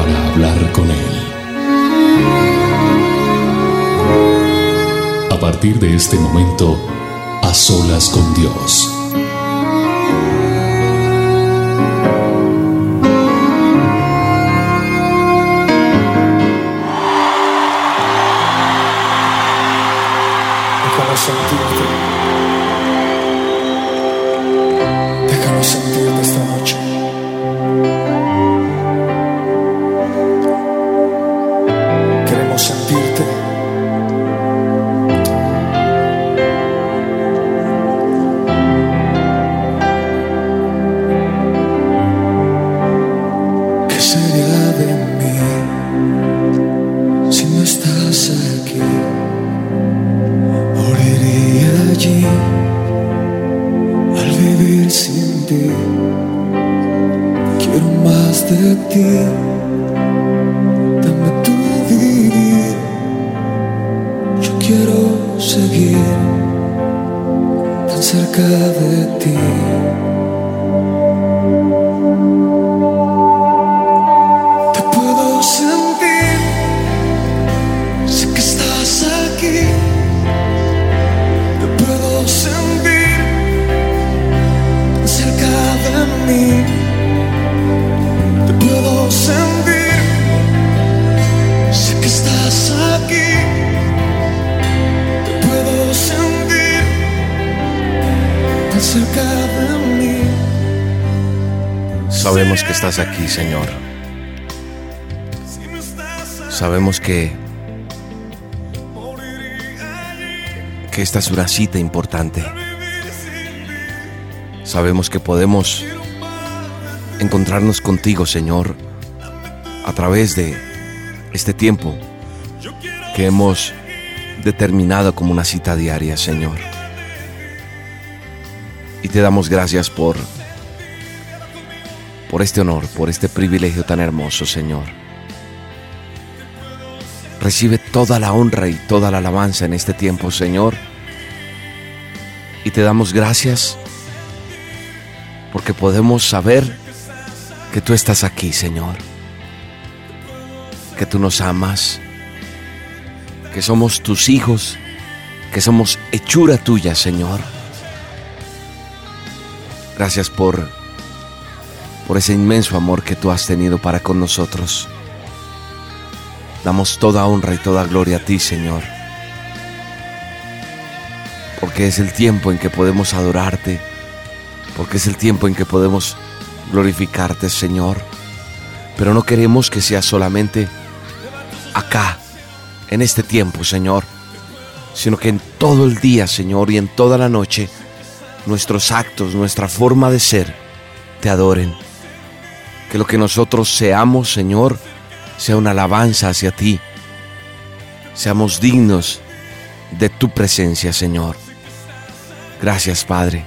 para hablar con Él. A partir de este momento, a solas con Dios. Sabemos que estás aquí, Señor. Sabemos que que esta es una cita importante. Sabemos que podemos encontrarnos contigo, Señor, a través de este tiempo que hemos determinado como una cita diaria, Señor. Y te damos gracias por por este honor, por este privilegio tan hermoso, Señor. Recibe toda la honra y toda la alabanza en este tiempo, Señor. Y te damos gracias porque podemos saber que tú estás aquí, Señor. Que tú nos amas, que somos tus hijos, que somos hechura tuya, Señor. Gracias por por ese inmenso amor que tú has tenido para con nosotros. Damos toda honra y toda gloria a ti, Señor. Porque es el tiempo en que podemos adorarte, porque es el tiempo en que podemos glorificarte, Señor. Pero no queremos que sea solamente acá, en este tiempo, Señor, sino que en todo el día, Señor, y en toda la noche, nuestros actos, nuestra forma de ser, te adoren. Que lo que nosotros seamos, Señor, sea una alabanza hacia ti. Seamos dignos de tu presencia, Señor. Gracias, Padre.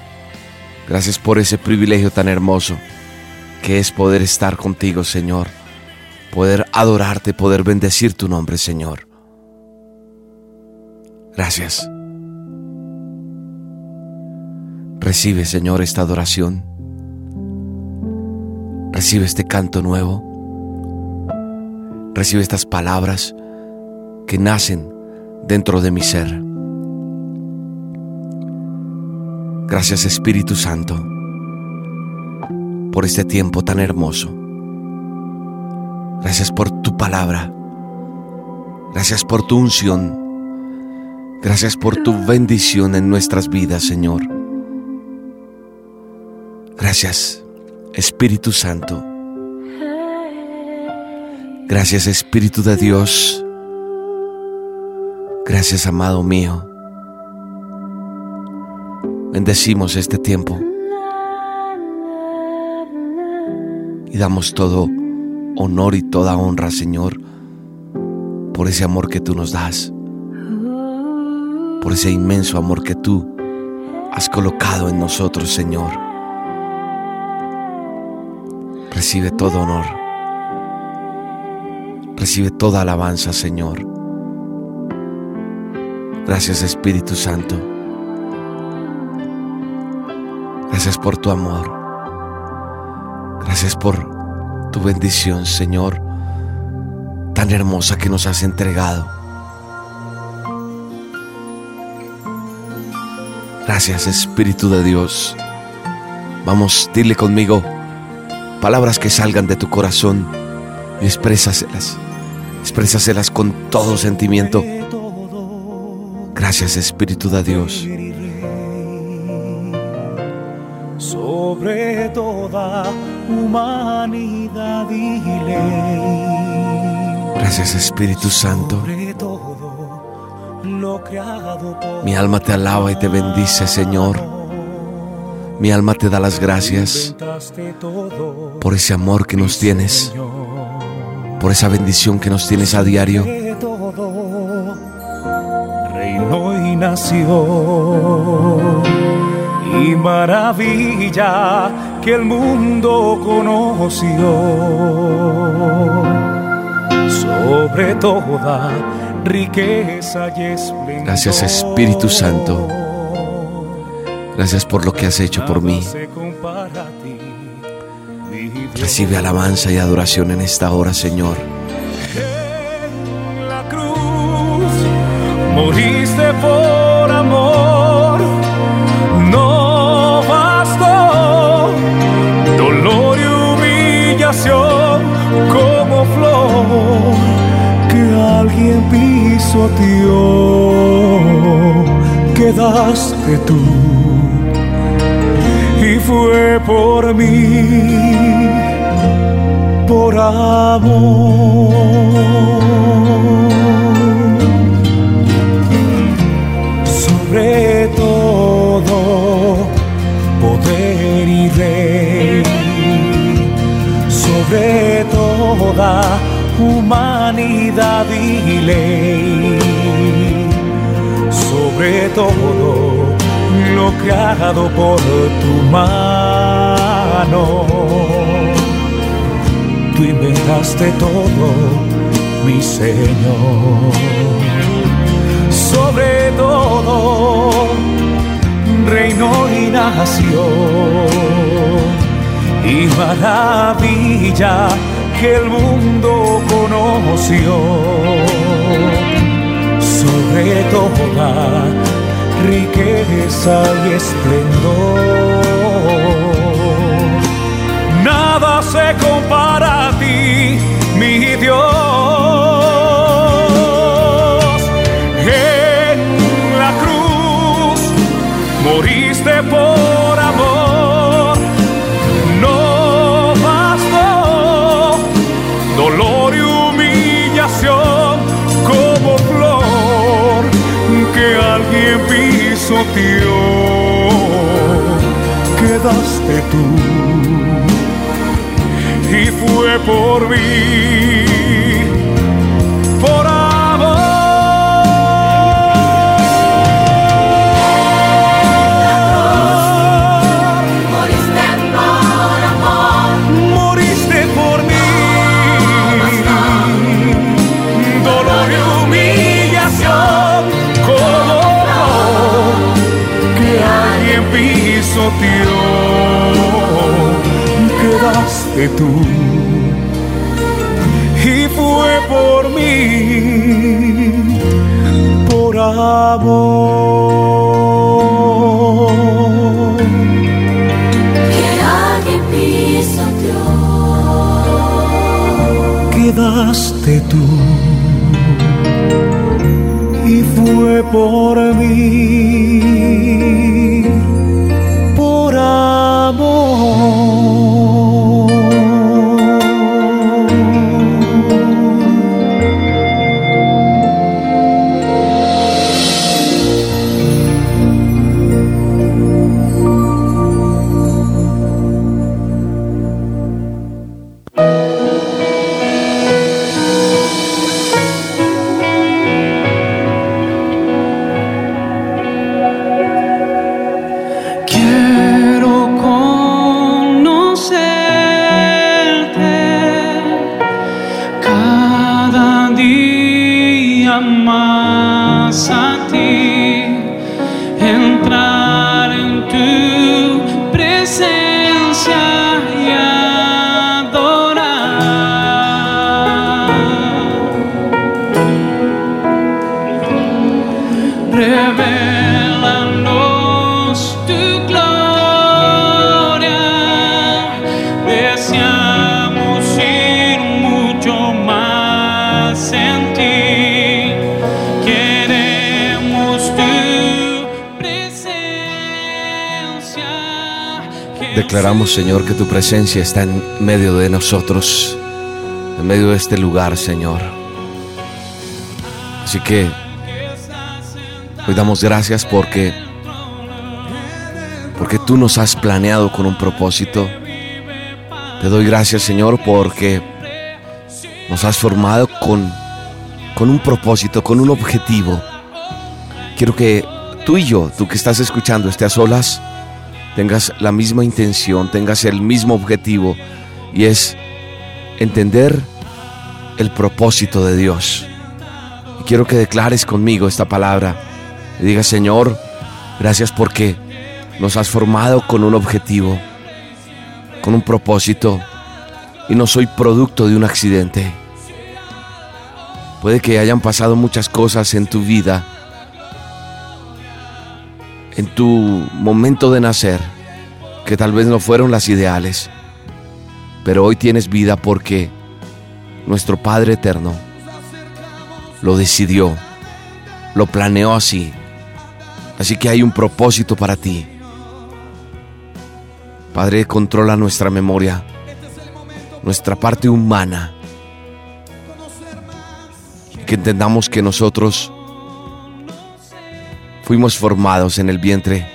Gracias por ese privilegio tan hermoso que es poder estar contigo, Señor. Poder adorarte, poder bendecir tu nombre, Señor. Gracias. Recibe, Señor, esta adoración. Recibe este canto nuevo. Recibe estas palabras que nacen dentro de mi ser. Gracias Espíritu Santo por este tiempo tan hermoso. Gracias por tu palabra. Gracias por tu unción. Gracias por tu bendición en nuestras vidas, Señor. Gracias, Espíritu Santo. Gracias, Espíritu de Dios. Gracias, amado mío. Bendecimos este tiempo y damos todo honor y toda honra, Señor, por ese amor que tú nos das, por ese inmenso amor que tú has colocado en nosotros, Señor. Recibe todo honor. Recibe toda alabanza, Señor. Gracias, Espíritu Santo. Gracias por tu amor. Gracias por tu bendición, Señor, tan hermosa que nos has entregado. Gracias, Espíritu de Dios. Vamos, dile conmigo palabras que salgan de tu corazón y exprésaselas. Exprésaselas con todo sentimiento. Gracias, Espíritu de Dios. Sobre toda humanidad y ley. Gracias, Espíritu Santo. Mi alma te alaba y te bendice, Señor. Mi alma te da las gracias por ese amor que nos tienes, por esa bendición que nos tienes a diario. reino y nación, y maravilla que el mundo conoció, sobre toda riqueza y esplendor. Gracias, Espíritu Santo. Gracias por lo que has hecho por mí. Recibe alabanza y adoración en esta hora, Señor. En la cruz moriste por amor, no bastó dolor y humillación como flor que alguien pisoteó, quedaste tú por mí por amor. Sobre todo poder y rey, sobre toda humanidad y ley, sobre todo creado por tu mano tú inventaste todo, mi Señor. Sobre todo, reino y nación, y maravilla que el mundo conoció. Sobre toda riqueza y esplendor quedaste tú y fue por mí, por amor. que alguien pisoteó. Quedaste tú y fue por mí, Declaramos, Señor, que tu presencia está en medio de nosotros, en medio de este lugar, Señor. Así que hoy damos gracias porque porque tú nos has planeado con un propósito. Te doy gracias, Señor, porque nos has formado con con un propósito, con un objetivo. Quiero que tú y yo, tú que estás escuchando, esté a solas, tengas la misma intención, tengas el mismo objetivo y es entender el propósito de Dios. Y quiero que declares conmigo esta palabra y digas, Señor, gracias porque nos has formado con un objetivo, con un propósito y no soy producto de un accidente. Puede que hayan pasado muchas cosas en tu vida, en tu momento de nacer, que tal vez no fueron las ideales, pero hoy tienes vida porque nuestro Padre Eterno lo decidió, lo planeó así. Así que hay un propósito para ti. Padre, controla nuestra memoria, nuestra parte humana. Que entendamos que nosotros fuimos formados en el vientre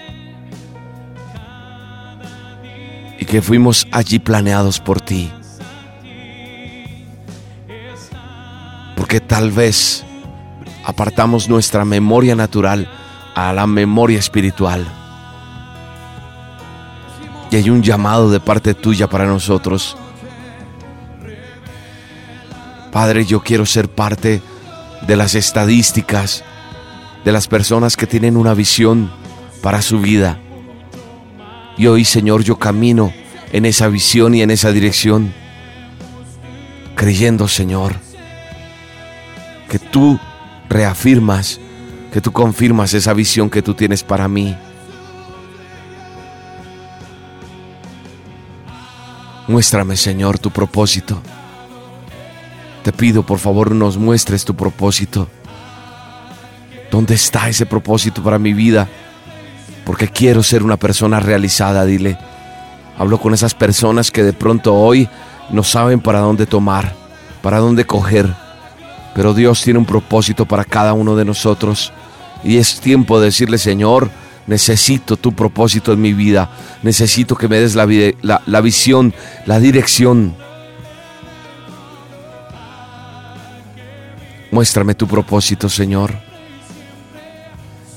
y que fuimos allí planeados por ti. Porque tal vez apartamos nuestra memoria natural a la memoria espiritual. Y hay un llamado de parte tuya para nosotros. Padre, yo quiero ser parte de las estadísticas de las personas que tienen una visión para su vida. Y hoy, Señor, yo camino en esa visión y en esa dirección, creyendo, Señor, que tú reafirmas, que tú confirmas esa visión que tú tienes para mí. Muéstrame, Señor, tu propósito. Te pido, por favor, nos muestres tu propósito. ¿Dónde está ese propósito para mi vida? Porque quiero ser una persona realizada, dile. Hablo con esas personas que de pronto hoy no saben para dónde tomar, para dónde coger. Pero Dios tiene un propósito para cada uno de nosotros. Y es tiempo de decirle, Señor, necesito tu propósito en mi vida. Necesito que me des la, la visión, la dirección. Muéstrame tu propósito, Señor.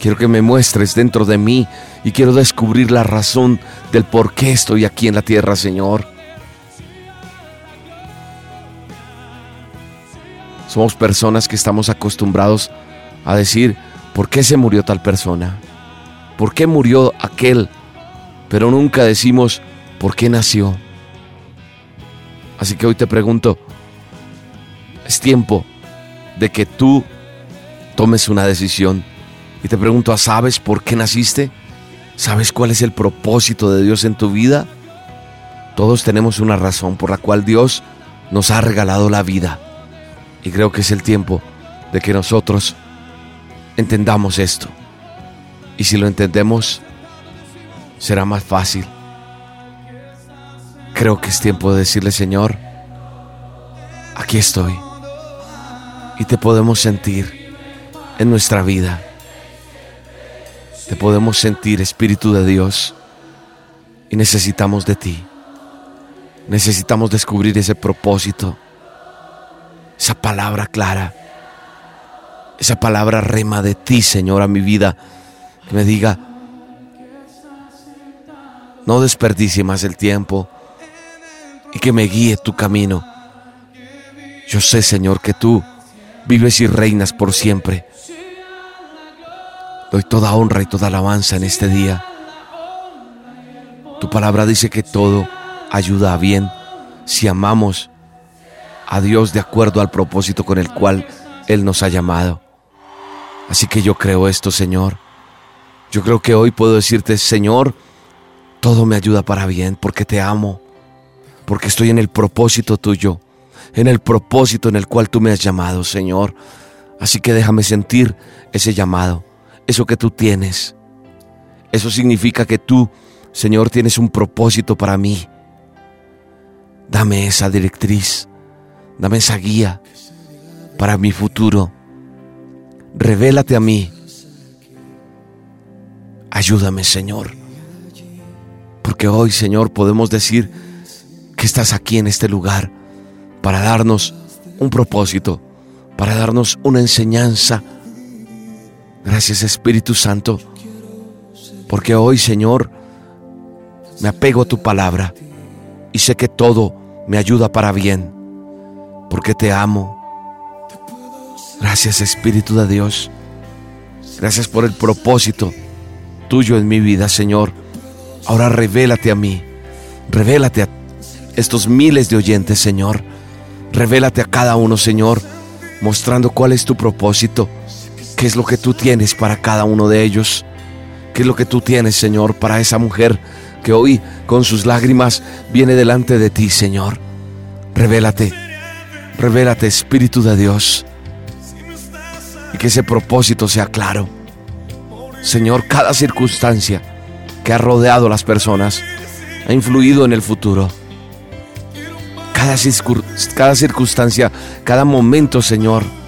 Quiero que me muestres dentro de mí y quiero descubrir la razón del por qué estoy aquí en la tierra, Señor. Somos personas que estamos acostumbrados a decir, ¿por qué se murió tal persona? ¿Por qué murió aquel? Pero nunca decimos, ¿por qué nació? Así que hoy te pregunto, es tiempo de que tú tomes una decisión. Y te pregunto, ¿sabes por qué naciste? ¿Sabes cuál es el propósito de Dios en tu vida? Todos tenemos una razón por la cual Dios nos ha regalado la vida. Y creo que es el tiempo de que nosotros entendamos esto. Y si lo entendemos, será más fácil. Creo que es tiempo de decirle, Señor, aquí estoy. Y te podemos sentir en nuestra vida. Te podemos sentir, Espíritu de Dios. Y necesitamos de ti. Necesitamos descubrir ese propósito. Esa palabra clara. Esa palabra rema de ti, Señor, a mi vida. Que me diga, no desperdicie más el tiempo. Y que me guíe tu camino. Yo sé, Señor, que tú vives y reinas por siempre. Doy toda honra y toda alabanza en este día. Tu palabra dice que todo ayuda a bien si amamos a Dios de acuerdo al propósito con el cual Él nos ha llamado. Así que yo creo esto, Señor. Yo creo que hoy puedo decirte, Señor, todo me ayuda para bien porque te amo, porque estoy en el propósito tuyo, en el propósito en el cual tú me has llamado, Señor. Así que déjame sentir ese llamado, eso que tú tienes. Eso significa que tú, Señor, tienes un propósito para mí. Dame esa directriz, dame esa guía para mi futuro. Revélate a mí. Ayúdame, Señor. Porque hoy, Señor, podemos decir que estás aquí en este lugar para darnos un propósito, para darnos una enseñanza. Gracias, Espíritu Santo. Porque hoy, Señor, me apego a tu palabra y sé que todo me ayuda para bien, porque te amo. Gracias Espíritu de Dios. Gracias por el propósito tuyo en mi vida, Señor. Ahora revélate a mí. Revélate a estos miles de oyentes, Señor. Revélate a cada uno, Señor, mostrando cuál es tu propósito, qué es lo que tú tienes para cada uno de ellos, qué es lo que tú tienes, Señor, para esa mujer que hoy con sus lágrimas viene delante de ti, Señor. Revélate, revélate, Espíritu de Dios, y que ese propósito sea claro. Señor, cada circunstancia que ha rodeado a las personas ha influido en el futuro. Cada, circunstancia, cada momento, Señor,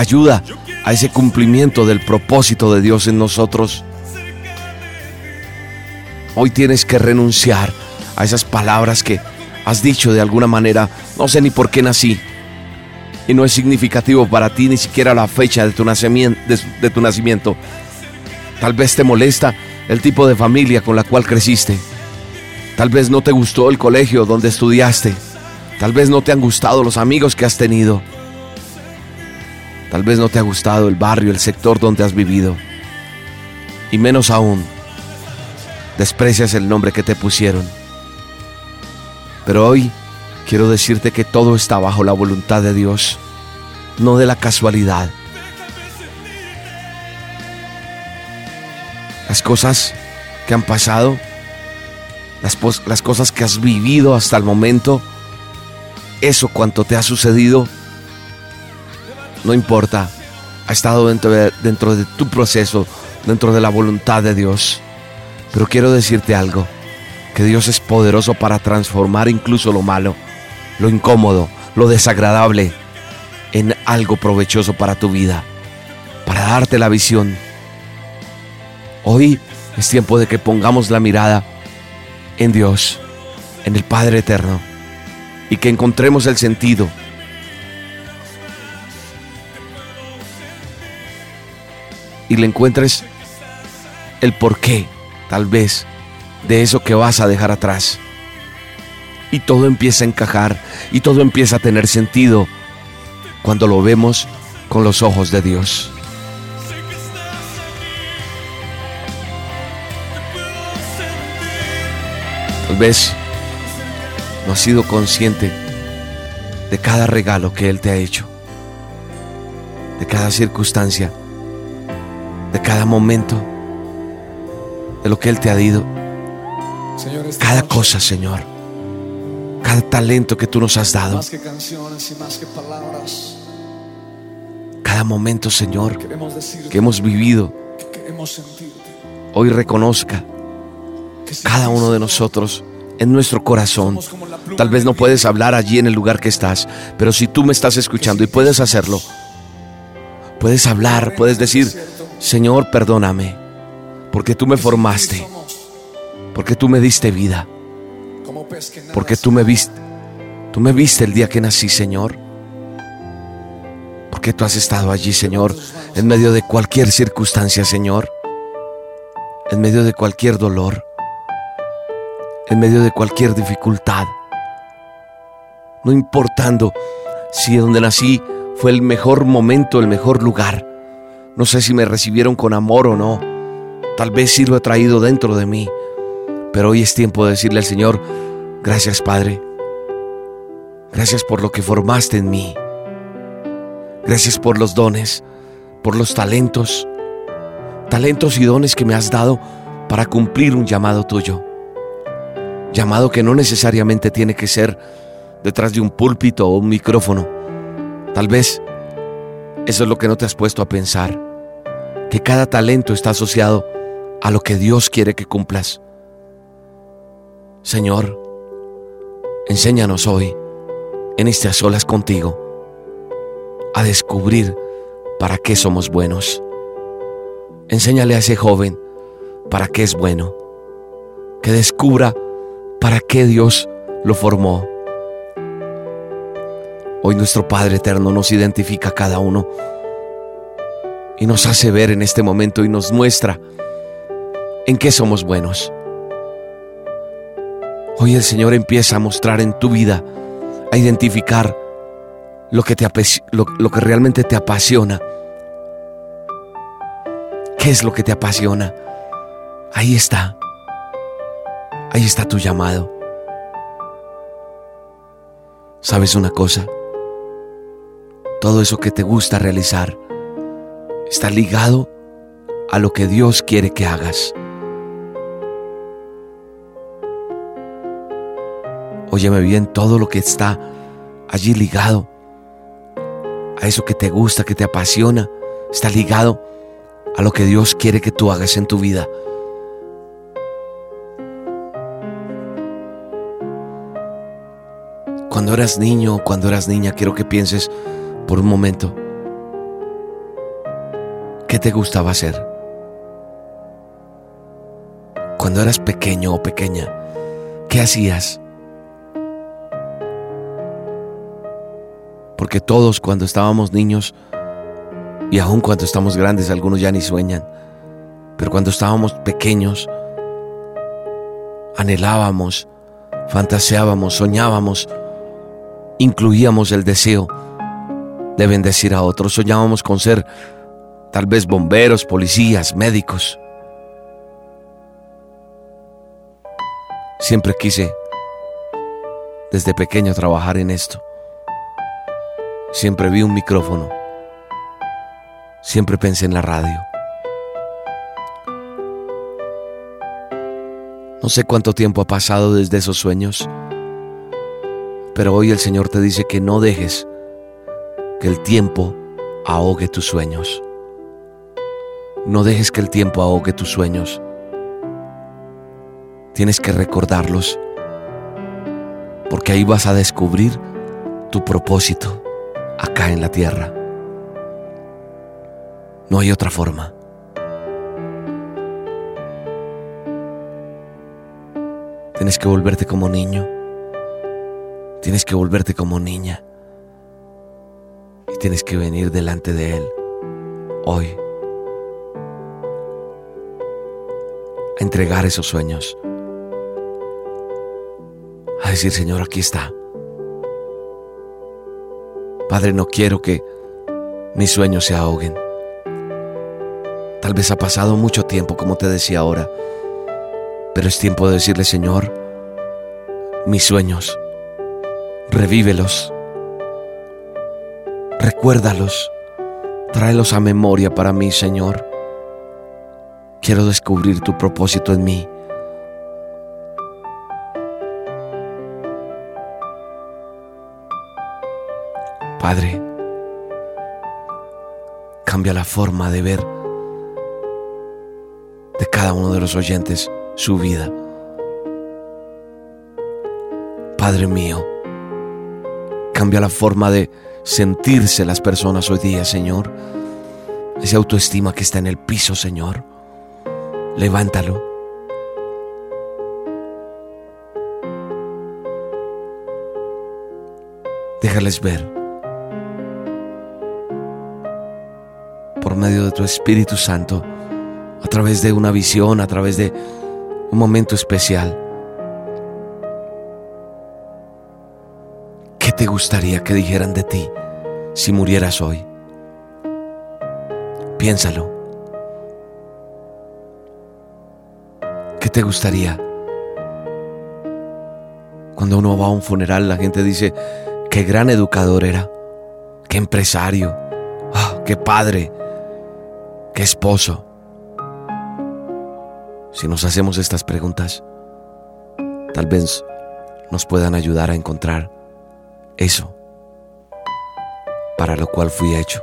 ayuda a ese cumplimiento del propósito de Dios en nosotros. Hoy tienes que renunciar a esas palabras que has dicho de alguna manera, no sé ni por qué nací. Y no es significativo para ti ni siquiera la fecha de tu nacimiento. De, tu nacimiento. Tal vez te molesta el tipo de familia con la cual creciste. Tal vez no te gustó el colegio donde estudiaste. Tal vez no te han gustado los amigos que has tenido. Tal vez no te ha gustado el barrio, el sector donde has vivido. Y menos aún, desprecias el nombre que te pusieron. Pero hoy quiero decirte que todo está bajo la voluntad de Dios, no de la casualidad. Las cosas que han pasado, las, cosas que has vivido hasta el momento, eso cuanto te ha sucedido, no importa, ha estado dentro de, tu proceso, dentro de la voluntad de Dios. Pero quiero decirte algo, que Dios es poderoso para transformar incluso lo malo, lo incómodo, lo desagradable, en algo provechoso para tu vida, para darte la visión. Hoy es tiempo de que pongamos la mirada en Dios, en el Padre Eterno, y que encontremos el sentido. Y le encuentres el porqué tal vez, de eso que vas a dejar atrás. Y todo empieza a encajar y todo empieza a tener sentido cuando lo vemos con los ojos de Dios. Tal vez no has sido consciente de cada regalo que Él te ha hecho, de cada circunstancia, de cada momento de lo que Él te ha dado. Cada cosa, Señor. Cada talento que tú nos has dado. Cada momento, Señor, que hemos vivido. Hoy reconozca cada uno de nosotros en nuestro corazón. Tal vez no puedes hablar allí en el lugar que estás, pero si tú me estás escuchando y puedes hacerlo, puedes hablar, puedes decir, Señor, perdóname porque tú me formaste, porque tú me diste vida, porque tú me viste, tú me viste el día que nací, Señor, porque tú has estado allí, Señor, en medio de cualquier circunstancia, Señor, en medio de cualquier dolor, en medio de cualquier dificultad, no importando si donde nací fue el mejor momento, el mejor lugar, No sé si me recibieron con amor o no. Tal vez sí lo he traído dentro de mí. Pero hoy es tiempo de decirle al Señor, gracias Padre. Gracias por lo que formaste en mí. Gracias por los dones, por los talentos. Talentos y dones que me has dado para cumplir un llamado tuyo. Llamado que no necesariamente tiene que ser detrás de un púlpito o un micrófono. Tal vez eso es lo que no te has puesto a pensar. Que cada talento está asociado a lo que Dios quiere que cumplas. Señor, enséñanos hoy, en estas solas contigo, a descubrir para qué somos buenos. Enséñale a ese joven para qué es bueno. Que descubra para qué Dios lo formó. Hoy nuestro Padre Eterno nos identifica a cada uno y nos hace ver en este momento y nos muestra en qué somos buenos. Hoy el Señor empieza a mostrar en tu vida, a identificar lo que, te, lo, lo que realmente te apasiona. ¿Qué es lo que te apasiona? Ahí está. Ahí está tu llamado. ¿Sabes una cosa? Todo eso que te gusta realizar está ligado a lo que Dios quiere que hagas. Óyeme bien, todo lo que está allí ligado a eso que te gusta, que te apasiona, está ligado a lo que Dios quiere que tú hagas en tu vida. Cuando eras niño o cuando eras niña, quiero que pienses por un momento, ¿qué te gustaba hacer? Cuando eras pequeño o pequeña, ¿qué hacías? Porque todos cuando estábamos niños, y aún cuando estamos grandes, algunos ya ni sueñan, pero cuando estábamos pequeños, anhelábamos, fantaseábamos, soñábamos, incluíamos el deseo de bendecir a otros, soñábamos con ser tal vez bomberos, policías, médicos. Siempre quise desde pequeño trabajar en esto. Siempre vi un micrófono. Siempre pensé en la radio. No sé cuánto tiempo ha pasado desde esos sueños, pero hoy el Señor te dice que no dejes que el tiempo ahogue tus sueños. No dejes que el tiempo ahogue tus sueños. Tienes que recordarlos, porque ahí vas a descubrir tu propósito acá en la tierra. No hay otra forma. Tienes que volverte como niño. Tienes que volverte como niña. Y tienes que venir delante de Él hoy. Entregar esos sueños. A decir, Señor, aquí está. Padre, no quiero que mis sueños se ahoguen. Tal vez ha pasado mucho tiempo, como te decía ahora, pero es tiempo de decirle, Señor, mis sueños, revívelos, recuérdalos, tráelos a memoria para mí, Señor. Quiero descubrir tu propósito en mí. Padre, cambia la forma de ver de cada uno de los oyentes su vida. Padre mío, cambia la forma de sentirse las personas hoy día, Señor. Esa autoestima que está en el piso, Señor. Levántalo. Déjales ver por medio de tu Espíritu Santo, a través de una visión, a través de un momento especial. ¿Qué te gustaría que dijeran de ti si murieras hoy? Piénsalo. ¿Qué te gustaría? Cuando uno va a un funeral, la gente dice, qué gran educador era, qué empresario, ah, qué padre, qué esposo. Si nos hacemos estas preguntas, tal vez nos puedan ayudar a encontrar eso para lo cual fui hecho.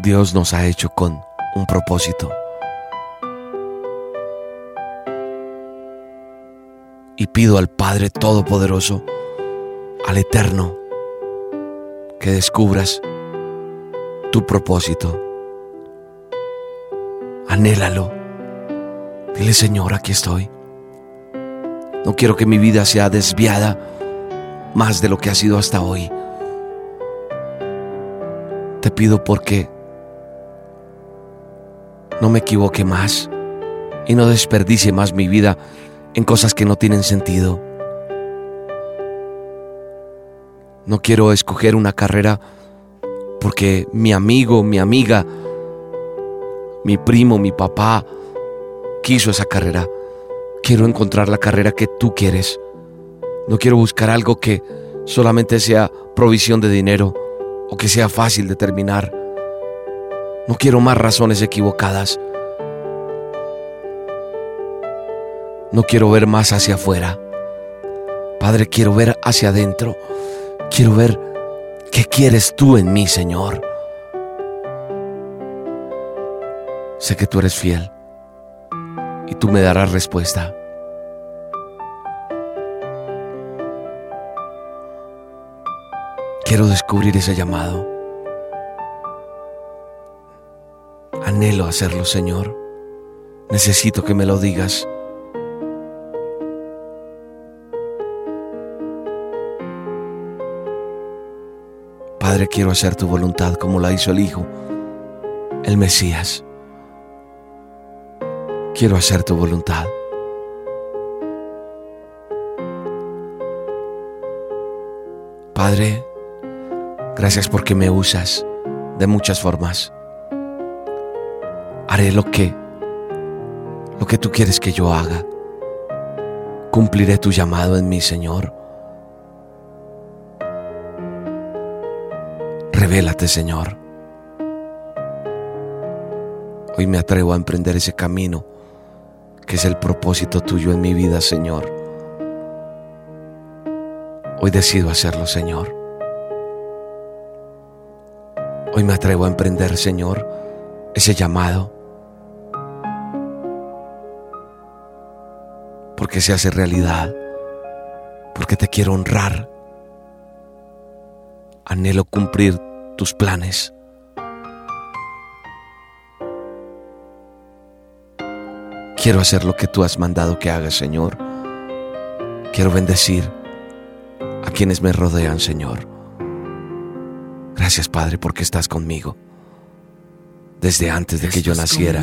Dios nos ha hecho con un propósito. Y pido al Padre Todopoderoso, al Eterno, que descubras tu propósito. Anhélalo. Dile, Señor, aquí estoy. No quiero que mi vida sea desviada más de lo que ha sido hasta hoy. Te pido porque no me equivoque más y no desperdicie más mi vida en cosas que no tienen sentido. No quiero escoger una carrera porque mi amigo, mi amiga, mi primo, mi papá quiso esa carrera. Quiero encontrar la carrera que tú quieres. No quiero buscar algo que solamente sea provisión de dinero o que sea fácil de terminar. No quiero más razones equivocadas. No quiero ver más hacia afuera. Padre, quiero ver hacia adentro. Quiero ver qué quieres tú en mí, Señor. Sé que tú eres fiel y tú me darás respuesta. Quiero descubrir ese llamado. Anhelo hacerlo, Señor. Necesito que me lo digas. Padre, quiero hacer tu voluntad como la hizo el Hijo, el Mesías. Quiero hacer tu voluntad. Padre, gracias porque me usas de muchas formas haré lo que, lo que tú quieres que yo haga. Cumpliré tu llamado en mí, Señor. Revélate, Señor. Hoy me atrevo a emprender ese camino que es el propósito tuyo en mi vida, Señor. Hoy decido hacerlo, Señor. Hoy me atrevo a emprender, Señor, ese llamado porque se hace realidad, porque te quiero honrar. Anhelo cumplir tus planes. Quiero hacer lo que tú has mandado que haga, Señor. Quiero bendecir a quienes me rodean, Señor. Gracias, Padre, porque estás conmigo desde antes de que yo naciera.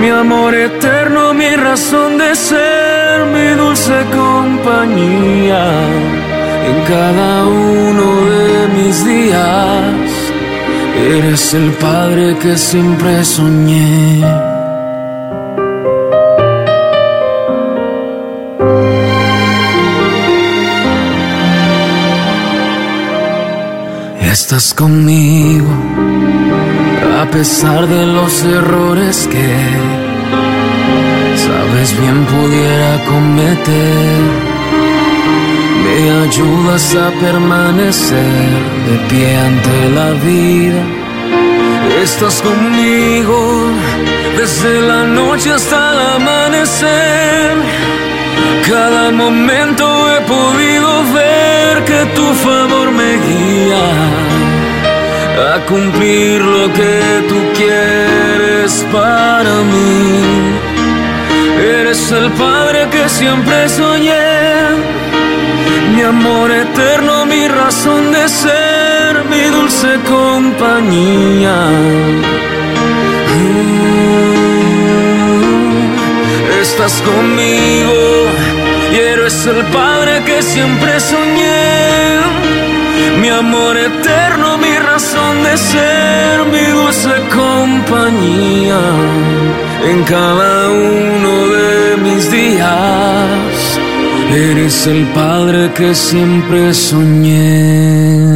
mi amor eterno, mi razón de ser, mi dulce compañía en cada uno de mis días. Eres el padre que siempre soñé. Estás conmigo a pesar de los errores que sabes bien pudiera cometer. Me ayudas a permanecer de pie ante la vida. Estás conmigo desde la noche hasta el amanecer. Cada momento he podido ver que tu favor me guía a cumplir lo que tú quieres para mí. Eres el padre que siempre soñé, mi amor eterno, mi razón de ser, mi dulce compañía. Mm, Estás conmigo y eres el padre que siempre soñé, mi amor eterno, mi razón de ser, mi dulce compañía en cada uno de mis días. Eres el padre que siempre soñé.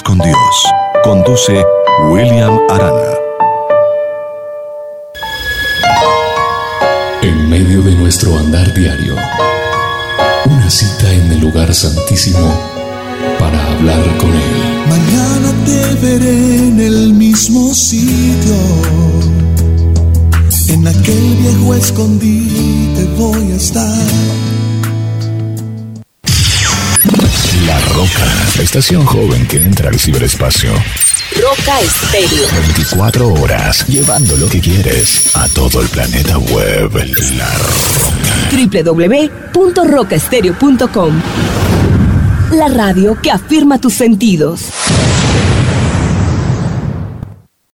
Con Dios. Conduce William Arana. En medio de nuestro andar diario, una cita en el lugar santísimo para hablar con Él. Mañana te veré en el mismo sitio. En aquel viejo escondite voy a estar. La Roca, la estación joven que entra al ciberespacio. Roca Estéreo. 24 horas, llevando lo que quieres a todo el planeta web. La Roca. www.rocaestereo.com La radio que afirma tus sentidos.